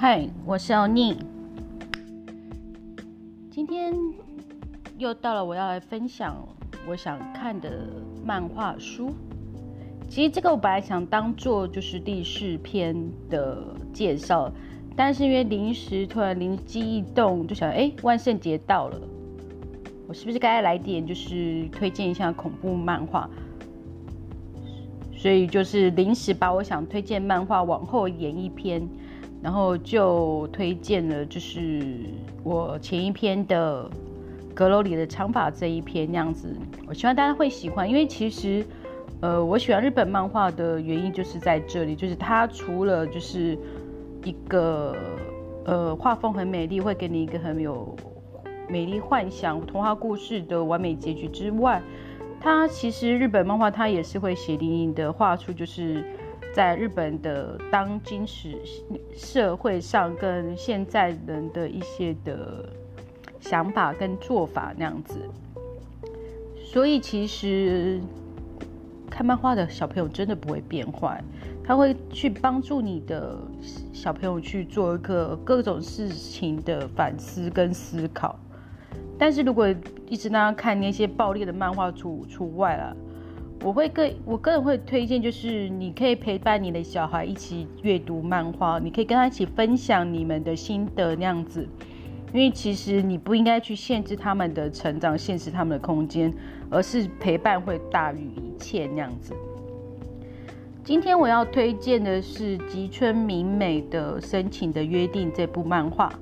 嗨，我是欧尼。今天又到了我要来分享我想看的漫画书。其实这个我本来想当做就是第四篇的介绍，但是因为临时突然灵机一动，就想哎，万圣节到了，我是不是该来点就是推荐一下恐怖漫画？所以就是临时把我想推荐漫画往后延一篇。然后就推荐了，就是我前一篇的阁楼里的长发这一篇那样子，我希望大家会喜欢，因为其实，呃，我喜欢日本漫画的原因就是在这里，就是它除了就是一个呃画风很美丽，会给你一个很有美丽幻想童话故事的完美结局之外，它其实日本漫画它也是会血淋淋的画出就是。在日本的当今时社会上，跟现在人的一些的想法跟做法那样子，所以其实看漫画的小朋友真的不会变坏，他会去帮助你的小朋友去做一个各种事情的反思跟思考。但是如果一直让他看那些暴力的漫画，除除外了。我会个我个人会推荐，就是你可以陪伴你的小孩一起阅读漫画，你可以跟他一起分享你们的心得那样子。因为其实你不应该去限制他们的成长，限制他们的空间，而是陪伴会大于一切那样子。今天我要推荐的是吉村明美的《深情的约定》这部漫画。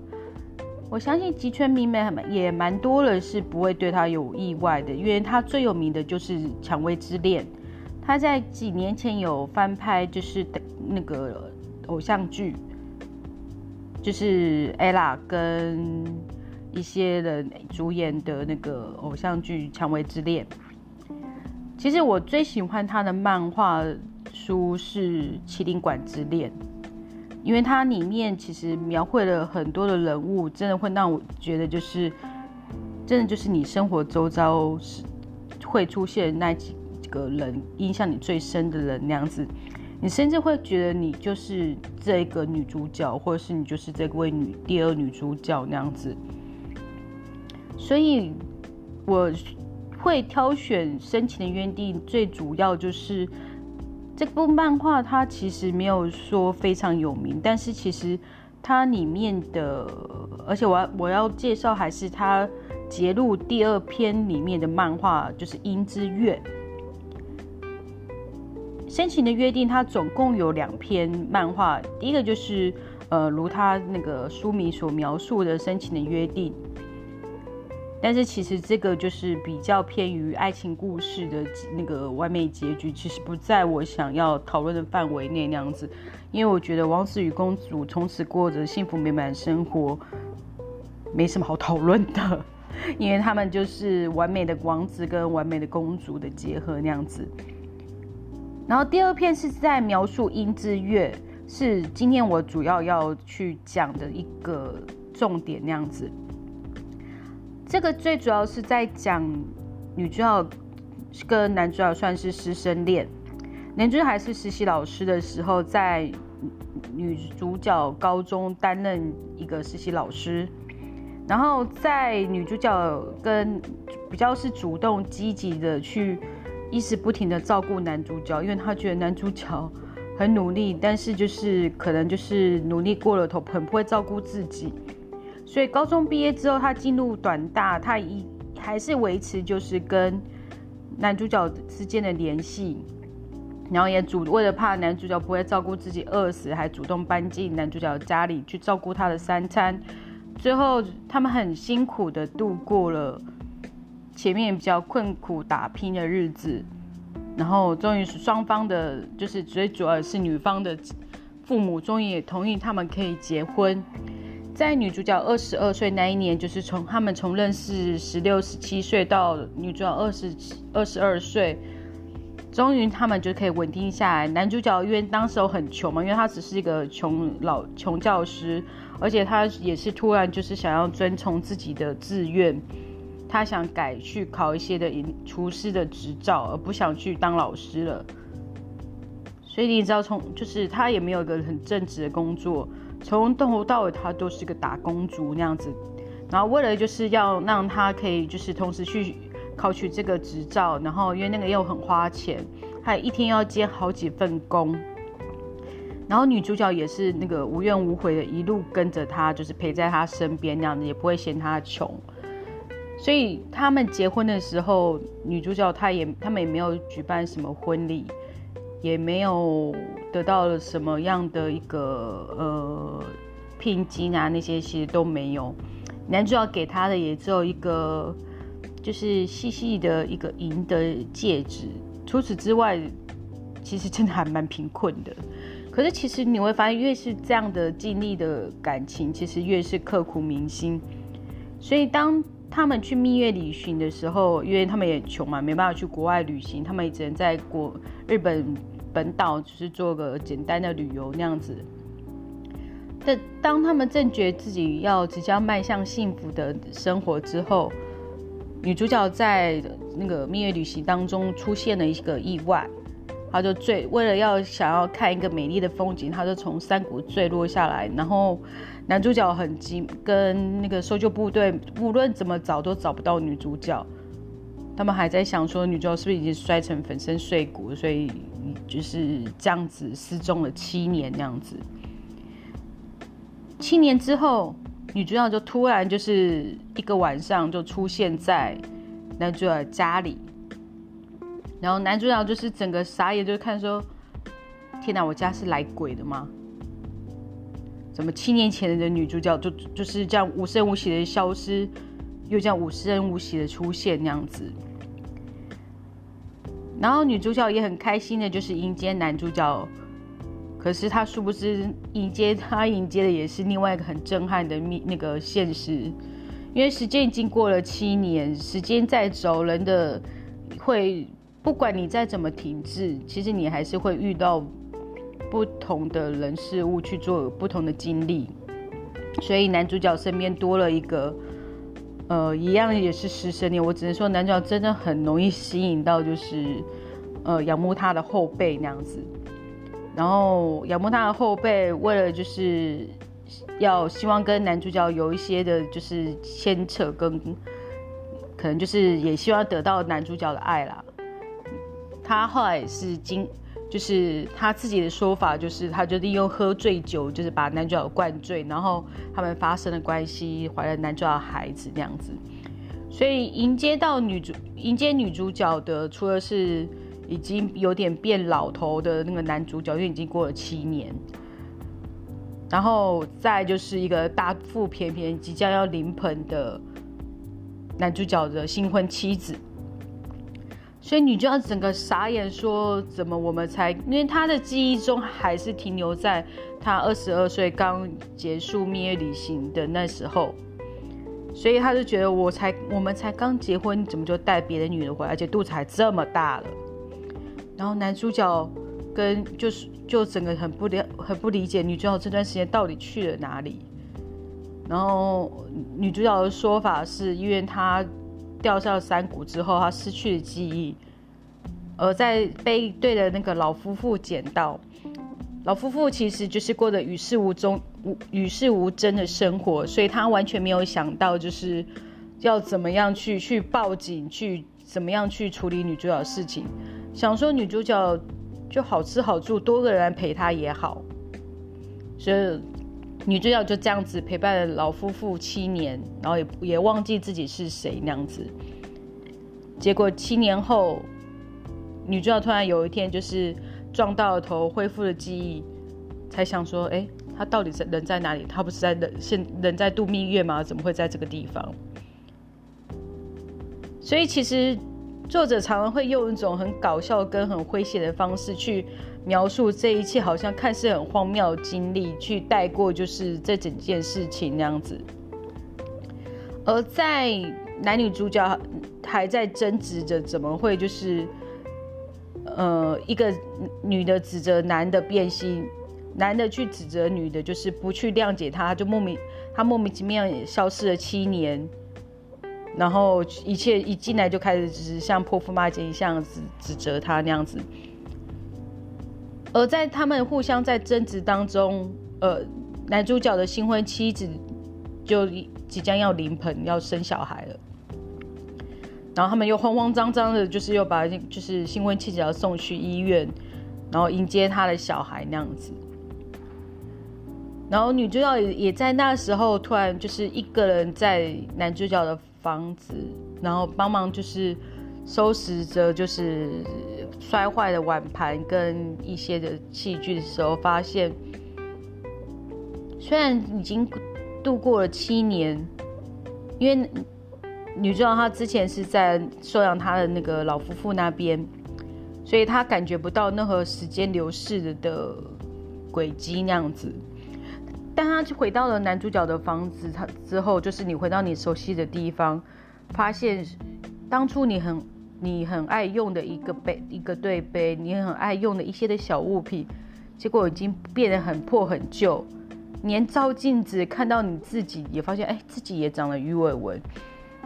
我相信吉村明美也蛮多人是不会对他有意外的，因为他最有名的就是《蔷薇之恋》，他在几年前有翻拍，就是那个偶像剧，就是 ella 跟一些人主演的那个偶像剧《蔷薇之恋》。其实我最喜欢他的漫画书是《麒麟馆之恋》。因为它里面其实描绘了很多的人物，真的会让我觉得就是，真的就是你生活周遭是会出现那几个人，印象你最深的人那样子，你甚至会觉得你就是这个女主角，或者是你就是这位女第二女主角那样子。所以我会挑选《深情的约定》，最主要就是。这部漫画它其实没有说非常有名，但是其实它里面的，而且我要我要介绍还是它节录第二篇里面的漫画，就是《樱之月》。深情的约定，它总共有两篇漫画，第一个就是呃，如它那个书名所描述的深情的约定。但是其实这个就是比较偏于爱情故事的那个完美结局，其实不在我想要讨论的范围内那样子，因为我觉得王子与公主从此过着幸福美满生活，没什么好讨论的，因为他们就是完美的王子跟完美的公主的结合那样子。然后第二篇是在描述樱之月，是今天我主要要去讲的一个重点那样子。这个最主要是在讲女主角跟男主角算是师生恋，男主角还是实习老师的时候，在女主角高中担任一个实习老师，然后在女主角跟比较是主动积极的去一直不停的照顾男主角，因为他觉得男主角很努力，但是就是可能就是努力过了头，很不会照顾自己。所以高中毕业之后，他进入短大，他一还是维持就是跟男主角之间的联系，然后也主为了怕男主角不会照顾自己饿死，还主动搬进男主角家里去照顾他的三餐。最后他们很辛苦的度过了前面比较困苦打拼的日子，然后终于双方的，就是最主要是女方的父母终于也同意他们可以结婚。在女主角二十二岁那一年，就是从他们从认识十六、十七岁到女主角二十二十二岁，终于他们就可以稳定下来。男主角因为当时很穷嘛，因为他只是一个穷老穷教师，而且他也是突然就是想要遵从自己的志愿，他想改去考一些的厨师的执照，而不想去当老师了。所以你知道，从就是他也没有一个很正直的工作。从头到尾她都是个打工族那样子。然后为了就是要让她可以就是同时去考取这个执照，然后因为那个又很花钱，她一天要接好几份工。然后女主角也是那个无怨无悔的，一路跟着他，就是陪在他身边那样子，也不会嫌他穷。所以他们结婚的时候，女主角她也他们也没有举办什么婚礼，也没有得到了什么样的一个呃聘金啊，那些其实都没有。男主角给他的也只有一个就是细细的一个银的戒指，除此之外，其实真的还蛮贫困的。可是其实你会发现，越是这样的经历的感情，其实越是刻骨铭心。所以当他们去蜜月旅行的时候，因为他们也穷嘛，没办法去国外旅行，他们也只能在国日本本岛，就是做个简单的旅游那样子。但当他们正觉自己要即将迈向幸福的生活之后，女主角在那个蜜月旅行当中出现了一个意外。他就坠，为了要想要看一个美丽的风景，他就从山谷坠落下来。然后男主角很急，跟那个搜救部队无论怎么找都找不到女主角。他们还在想说，女主角是不是已经摔成粉身碎骨，所以就是这样子失踪了七年那样子。七年之后，女主角就突然就是一个晚上就出现在男主角家里。然后男主角就是整个傻眼，就是看说：“天哪，我家是来鬼的吗？怎么七年前的女主角就就是这样无声无息的消失，又这样无声无息的出现那样子？”然后女主角也很开心的，就是迎接男主角。可是她殊不知，迎接她迎接的也是另外一个很震撼的那那个现实，因为时间已经过了七年，时间在走，人的会。不管你再怎么停滞，其实你还是会遇到不同的人事物去做不同的经历。所以男主角身边多了一个，呃，一样也是师生恋。我只能说，男主角真的很容易吸引到，就是呃，仰慕他的后辈那样子。然后仰慕他的后辈，为了就是要希望跟男主角有一些的，就是牵扯跟可能就是也希望得到男主角的爱啦。他后来是经，就是他自己的说法，就是他就利用喝醉酒，就是把男主角灌醉，然后他们发生了关系，怀了男主角孩子那样子。所以迎接到女主迎接女主角的，除了是已经有点变老头的那个男主角，因为已经过了七年，然后再就是一个大腹便便、即将要临盆的男主角的新婚妻子。所以女主角整个傻眼，说怎么我们才？因为她的记忆中还是停留在她二十二岁刚结束蜜月旅行的那时候，所以她就觉得我才我们才刚结婚，怎么就带别的女人回来，而且肚子还这么大了？然后男主角跟就是就整个很不了很不理解女主角这段时间到底去了哪里。然后女主角的说法是因为她。掉下山谷之后，他失去了记忆，而在被对的那个老夫妇捡到。老夫妇其实就是过着与世无争、无与世无争的生活，所以他完全没有想到，就是要怎么样去去报警，去怎么样去处理女主角的事情。想说女主角就好吃好住，多个人陪她也好，所以。女主角就这样子陪伴了老夫妇七年，然后也也忘记自己是谁那样子。结果七年后，女主角突然有一天就是撞到了头，恢复了记忆，才想说：哎，她到底在人在哪里？她不是在人现人在度蜜月吗？怎么会在这个地方？所以其实作者常常会用一种很搞笑跟很诙谐的方式去。描述这一切好像看似很荒谬的经历，去带过就是这整件事情那样子。而在男女主角还在争执着怎么会就是，呃，一个女的指责男的变心，男的去指责女的，就是不去谅解他，就莫名他莫名其妙也消失了七年，然后一切一进来就开始只是像泼妇骂街一样指指责他那样子。而在他们互相在争执当中，呃，男主角的新婚妻子就即将要临盆要生小孩了，然后他们又慌慌张张的，就是又把就是新婚妻子要送去医院，然后迎接他的小孩那样子。然后女主角也也在那时候突然就是一个人在男主角的房子，然后帮忙就是收拾着就是摔坏的碗盘跟一些的器具的时候，发现虽然已经度过了七年，因为女主角她之前是在收养她的那个老夫妇那边，所以她感觉不到任何时间流逝的轨迹那样子。但她就回到了男主角的房子，她之后就是你回到你熟悉的地方，发现当初你很你很爱用的一个杯一个对杯，你很爱用的一些的小物品，结果已经变得很破很旧。连照镜子看到你自己，也发现哎自己也长了鱼尾纹。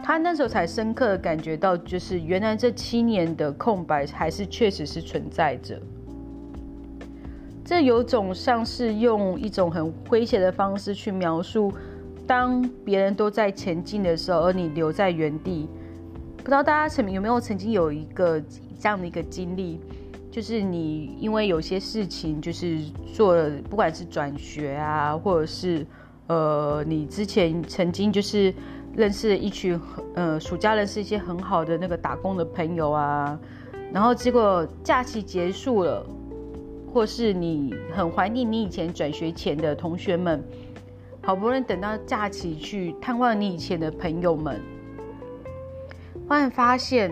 他那时候才深刻的感觉到，就是原来这七年的空白还是确实是存在着。这有种像是用一种很诙谐的方式去描述，当别人都在前进的时候，而你留在原地。不知道大家曾有没有曾经有一个这样的一个经历，就是你因为有些事情，就是做了，不管是转学啊，或者是呃，你之前曾经就是认识一群呃暑假认识一些很好的那个打工的朋友啊，然后结果假期结束了。或是你很怀念你以前转学前的同学们，好不容易等到假期去探望你以前的朋友们，忽然发现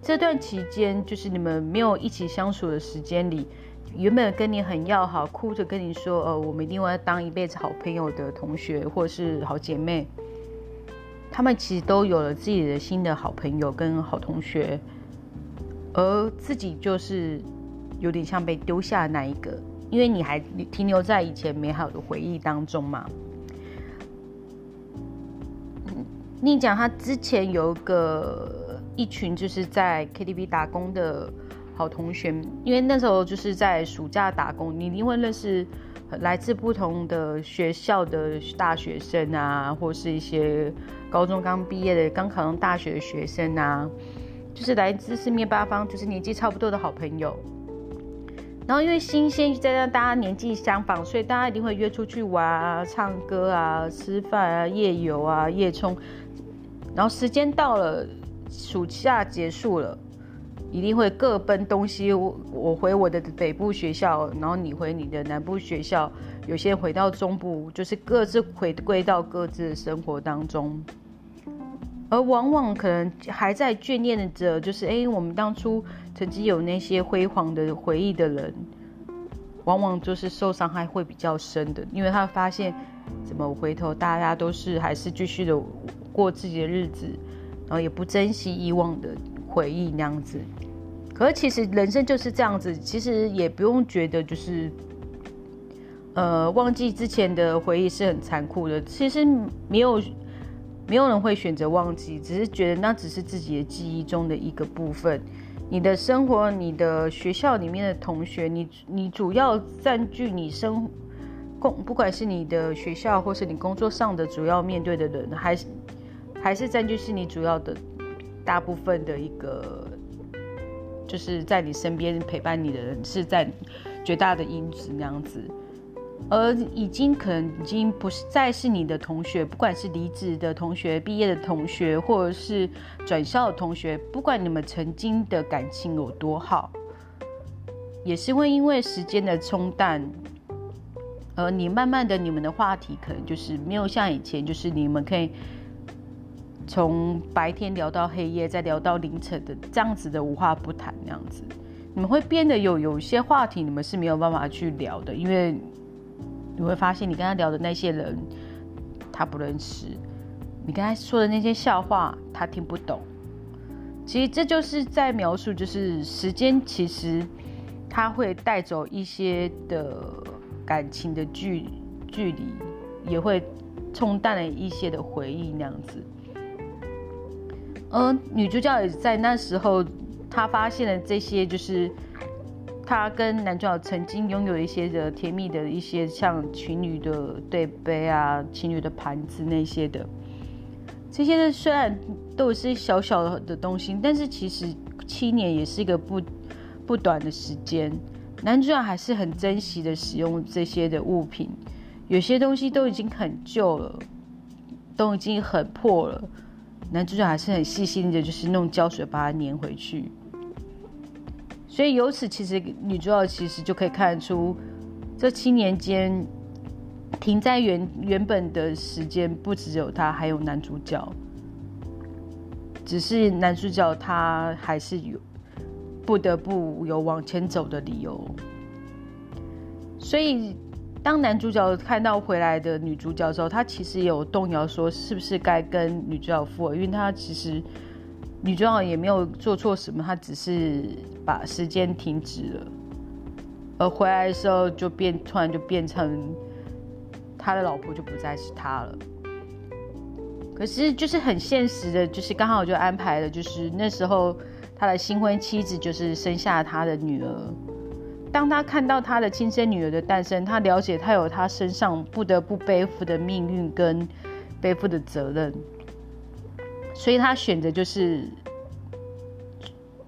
这段期间就是你们没有一起相处的时间里，原本跟你很要好，哭着跟你说，呃，我们一定会当一辈子好朋友的同学或是好姐妹，他们其实都有了自己的新的好朋友跟好同学，而自己就是。有点像被丢下的那一个，因为你还停留在以前美好的回忆当中嘛。你讲他之前有一个一群就是在 KTV 打工的好同学，因为那时候就是在暑假打工，你一定会认识来自不同的学校的大学生啊，或是一些高中刚毕业的、刚考上大学的学生啊，就是来自四面八方，就是年纪差不多的好朋友。然后因为新鲜，再加上大家年纪相仿，所以大家一定会约出去玩啊、唱歌啊、吃饭啊、夜游啊、夜冲。然后时间到了，暑假结束了，一定会各奔东西。我我回我的北部学校，然后你回你的南部学校，有些回到中部，就是各自回归到各自的生活当中。而往往可能还在眷恋着，就是哎，我们当初曾经有那些辉煌的回忆的人，往往就是受伤害会比较深的，因为他发现怎么回头，大家都是还是继续的过自己的日子，然后也不珍惜以往的回忆那样子。可是其实人生就是这样子，其实也不用觉得就是，呃，忘记之前的回忆是很残酷的，其实没有。没有人会选择忘记，只是觉得那只是自己的记忆中的一个部分。你的生活，你的学校里面的同学，你你主要占据你生工，不管是你的学校或是你工作上的主要面对的人，还是还是占据是你主要的大部分的一个，就是在你身边陪伴你的人，是在绝大的因子那样子。而已经可能已经不是再是你的同学，不管是离职的同学、毕业的同学，或者是转校的同学，不管你们曾经的感情有多好，也是会因为时间的冲淡，而你慢慢的你们的话题可能就是没有像以前，就是你们可以从白天聊到黑夜，再聊到凌晨的这样子的无话不谈那样子，你们会变得有有一些话题你们是没有办法去聊的，因为。你会发现，你跟他聊的那些人，他不认识；你跟他说的那些笑话，他听不懂。其实这就是在描述，就是时间其实它会带走一些的感情的距距离，也会冲淡了一些的回忆那样子。而女主角也在那时候，她发现了这些，就是她跟男主角曾经拥有一些的甜蜜的一些像情侣的对杯啊、情侣的盘子那些的，这些虽然都是小小的东西，但是其实七年也是一个不不短的时间。男主角还是很珍惜的使用这些的物品，有些东西都已经很旧了，都已经很破了，男主角还是很细心的，就是弄胶水把它粘回去。所以由此，其实女主角其实就可以看出，这七年间停在原原本的时间不只有她，还有男主角。只是男主角他还是有不得不有往前走的理由。所以当男主角看到回来的女主角的时候，他其实也有动摇，说是不是该跟女主角复合，因为他其实。女主角也没有做错什么，她只是把时间停止了，而回来的时候就变，突然就变成他的老婆就不再是他了。可是就是很现实的，就是刚好就安排了，就是那时候他的新婚妻子就是生下他的女儿。当他看到他的亲生女儿的诞生，他了解他有他身上不得不背负的命运跟背负的责任。所以她选择就是，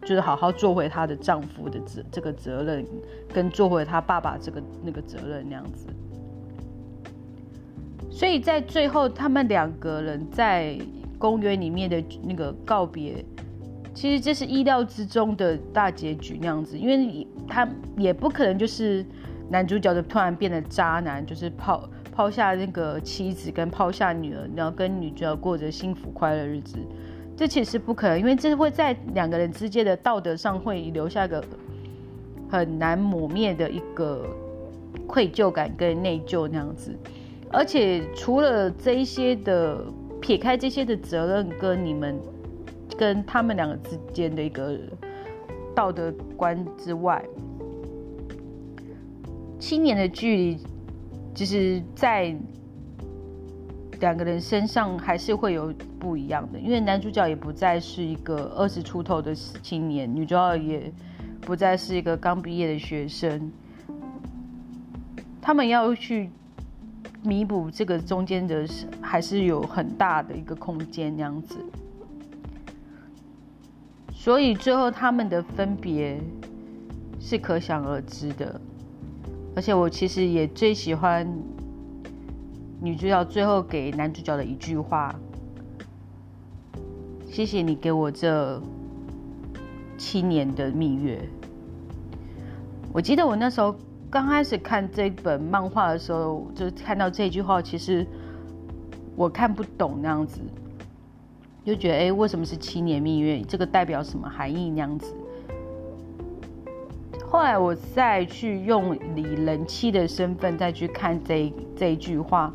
就是好好做回她的丈夫的责这个责任，跟做回她爸爸这个那个责任那样子。所以在最后，他们两个人在公园里面的那个告别，其实这是意料之中的大结局那样子，因为他也不可能就是男主角就突然变得渣男，就是泡。抛下那个妻子跟抛下女儿，然后跟女主角过着幸福快乐日子，这其实不可能，因为这会在两个人之间的道德上会留下一个很难抹灭的一个愧疚感跟内疚那样子。而且除了这一些的撇开这些的责任跟你们跟他们两个之间的一个道德观之外，七年的距离。就是在两个人身上还是会有不一样的，因为男主角也不再是一个二十出头的青年，女主角也不再是一个刚毕业的学生，他们要去弥补这个中间的，还是有很大的一个空间这样子，所以最后他们的分别是可想而知的。而且我其实也最喜欢女主角最后给男主角的一句话：“谢谢你给我这七年的蜜月。”我记得我那时候刚开始看这本漫画的时候，就看到这句话，其实我看不懂那样子，就觉得哎，为什么是七年蜜月？这个代表什么含义那样子？后来我再去用李人妻的身份再去看这这一句话，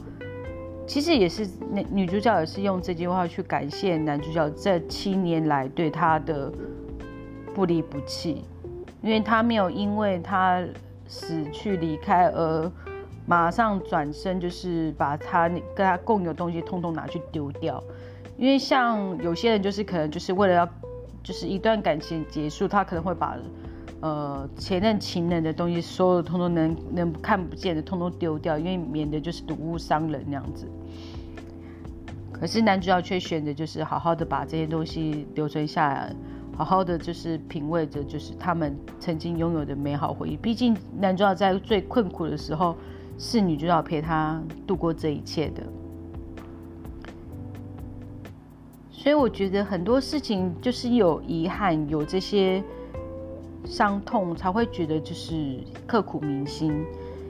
其实也是那女主角也是用这句话去感谢男主角这七年来对她的不离不弃，因为他没有因为他死去离开而马上转身，就是把他跟他共有的东西通通拿去丢掉，因为像有些人就是可能就是为了要就是一段感情结束，他可能会把。呃，前任情人的东西，所有通通能能看不见的，通通丢掉，因为免得就是睹物伤人那样子。可是男主角却选择就是好好的把这些东西留存下来，好好的就是品味着就是他们曾经拥有的美好回忆。毕竟男主角在最困苦的时候，是女主角陪他度过这一切的。所以我觉得很多事情就是有遗憾，有这些。伤痛才会觉得就是刻骨铭心，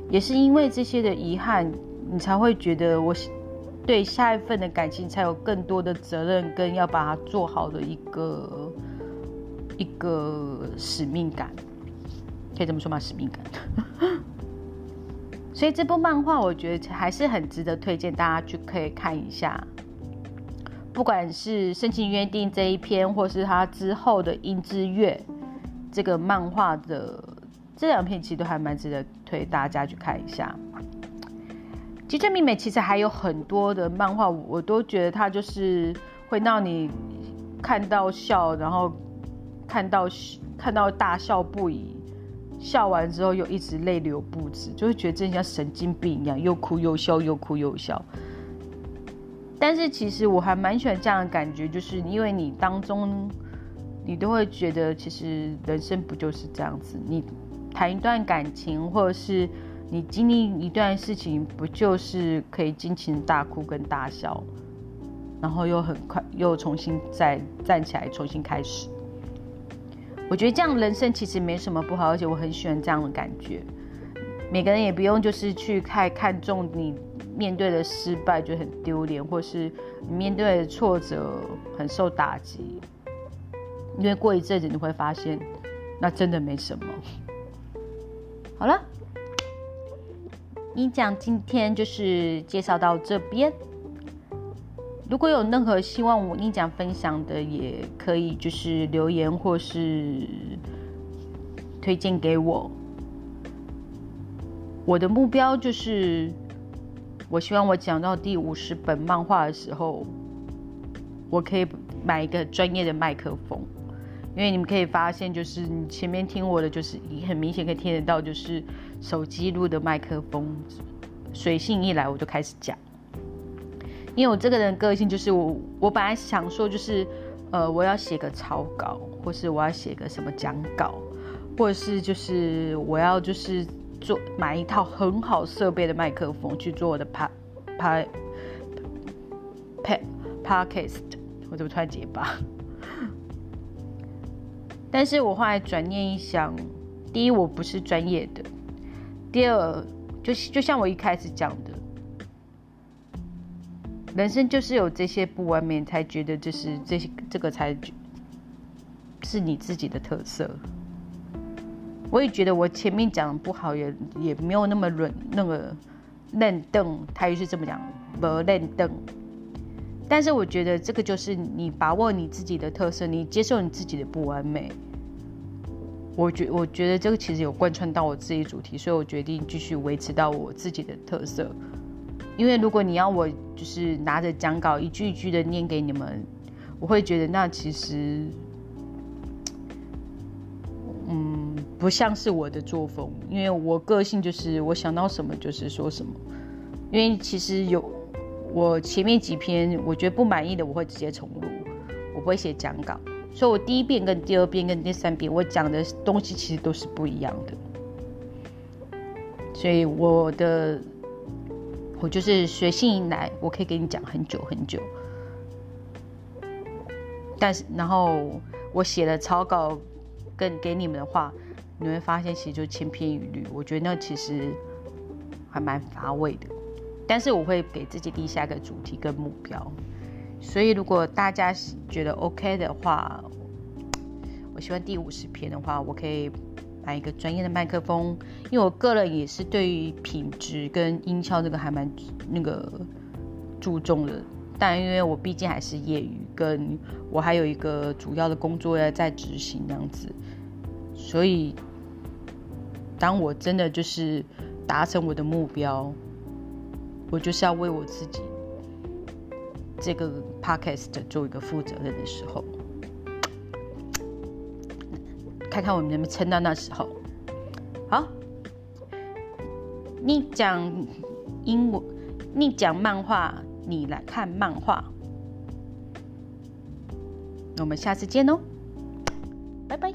也是因为这些的遗憾，你才会觉得我对下一份的感情才有更多的责任，跟要把它做好的一个一个使命感，可以这么说吗？使命感。所以这部漫画我觉得还是很值得推荐大家去可以看一下，不管是《深情约定》这一篇，或是他之后的《樱之月》。这个漫画的这两篇其实都还蛮值得推大家去看一下。吉川美美其实还有很多的漫画，我都觉得它就是会让你看到笑，然后看到看到大笑不已，笑完之后又一直泪流不止，就会觉得真像神经病一样，又哭又笑，又哭又笑。但是其实我还蛮喜欢这样的感觉，就是因为你当中，你都会觉得其实人生不就是这样子？你谈一段感情，或者是你经历一段事情，不就是可以尽情大哭跟大笑，然后又很快又重新再站起来重新开始？我觉得这样人生其实没什么不好，而且我很喜欢这样的感觉。每个人也不用就是去太看重你。面对的失败就很丢脸，或是你面对的挫折很受打击，因为过一阵子你会发现，那真的没什么。好了，你讲今天就是介绍到这边。如果有任何希望我你讲分享的，也可以就是留言或是推荐给我。我的目标就是。我希望我讲到第五十本漫画的时候，我可以买一个专业的麦克风，因为你们可以发现，就是你前面听我的，就是你很明显可以听得到，就是手机录的麦克风，随性一来我就开始讲。因为我这个人个性就是我，我本来想说就是，呃，我要写个草稿，或是我要写个什么讲稿，或者是就是我要就是。做买一套很好设备的麦克风去做我的 pa pa pa podcast，我怎么突然结巴？但是我后来转念一想，第一我不是专业的，第二就就像我一开始讲的，人生就是有这些不完美，才觉得就是这些这个才是你自己的特色。我也觉得我前面讲的不好，也也没有那么软，那个嫩邓，他也是这么讲，不嫩邓。但是我觉得这个就是你把握你自己的特色，你接受你自己的不完美。我觉我觉得这个其实有贯穿到我自己主题，所以我决定继续维持到我自己的特色。因为如果你要我就是拿着讲稿一句一句的念给你们，我会觉得那其实，嗯。不像是我的作风，因为我个性就是我想到什么就是说什么。因为其实有我前面几篇我觉得不满意的，我会直接重录，我不会写讲稿。所以我第一遍跟第二遍跟第三遍我讲的东西其实都是不一样的。所以我的我就是随性来，我可以给你讲很久很久。但是然后我写的草稿跟给你们的话。你会发现，其实就千篇一律。我觉得那其实还蛮乏味的。但是我会给自己立下一个主题跟目标。所以如果大家觉得 OK 的话，我希望第五十篇的话，我可以买一个专业的麦克风。因为我个人也是对于品质跟音效这个还蛮那个注重的。但因为我毕竟还是业余，跟我还有一个主要的工作要在执行这样子。所以，当我真的就是达成我的目标，我就是要为我自己这个 podcast 做一个负责任的时候，看看我们能不能撑到那时候。好，你讲英文，你讲漫画，你来看漫画。那我们下次见哦，拜拜。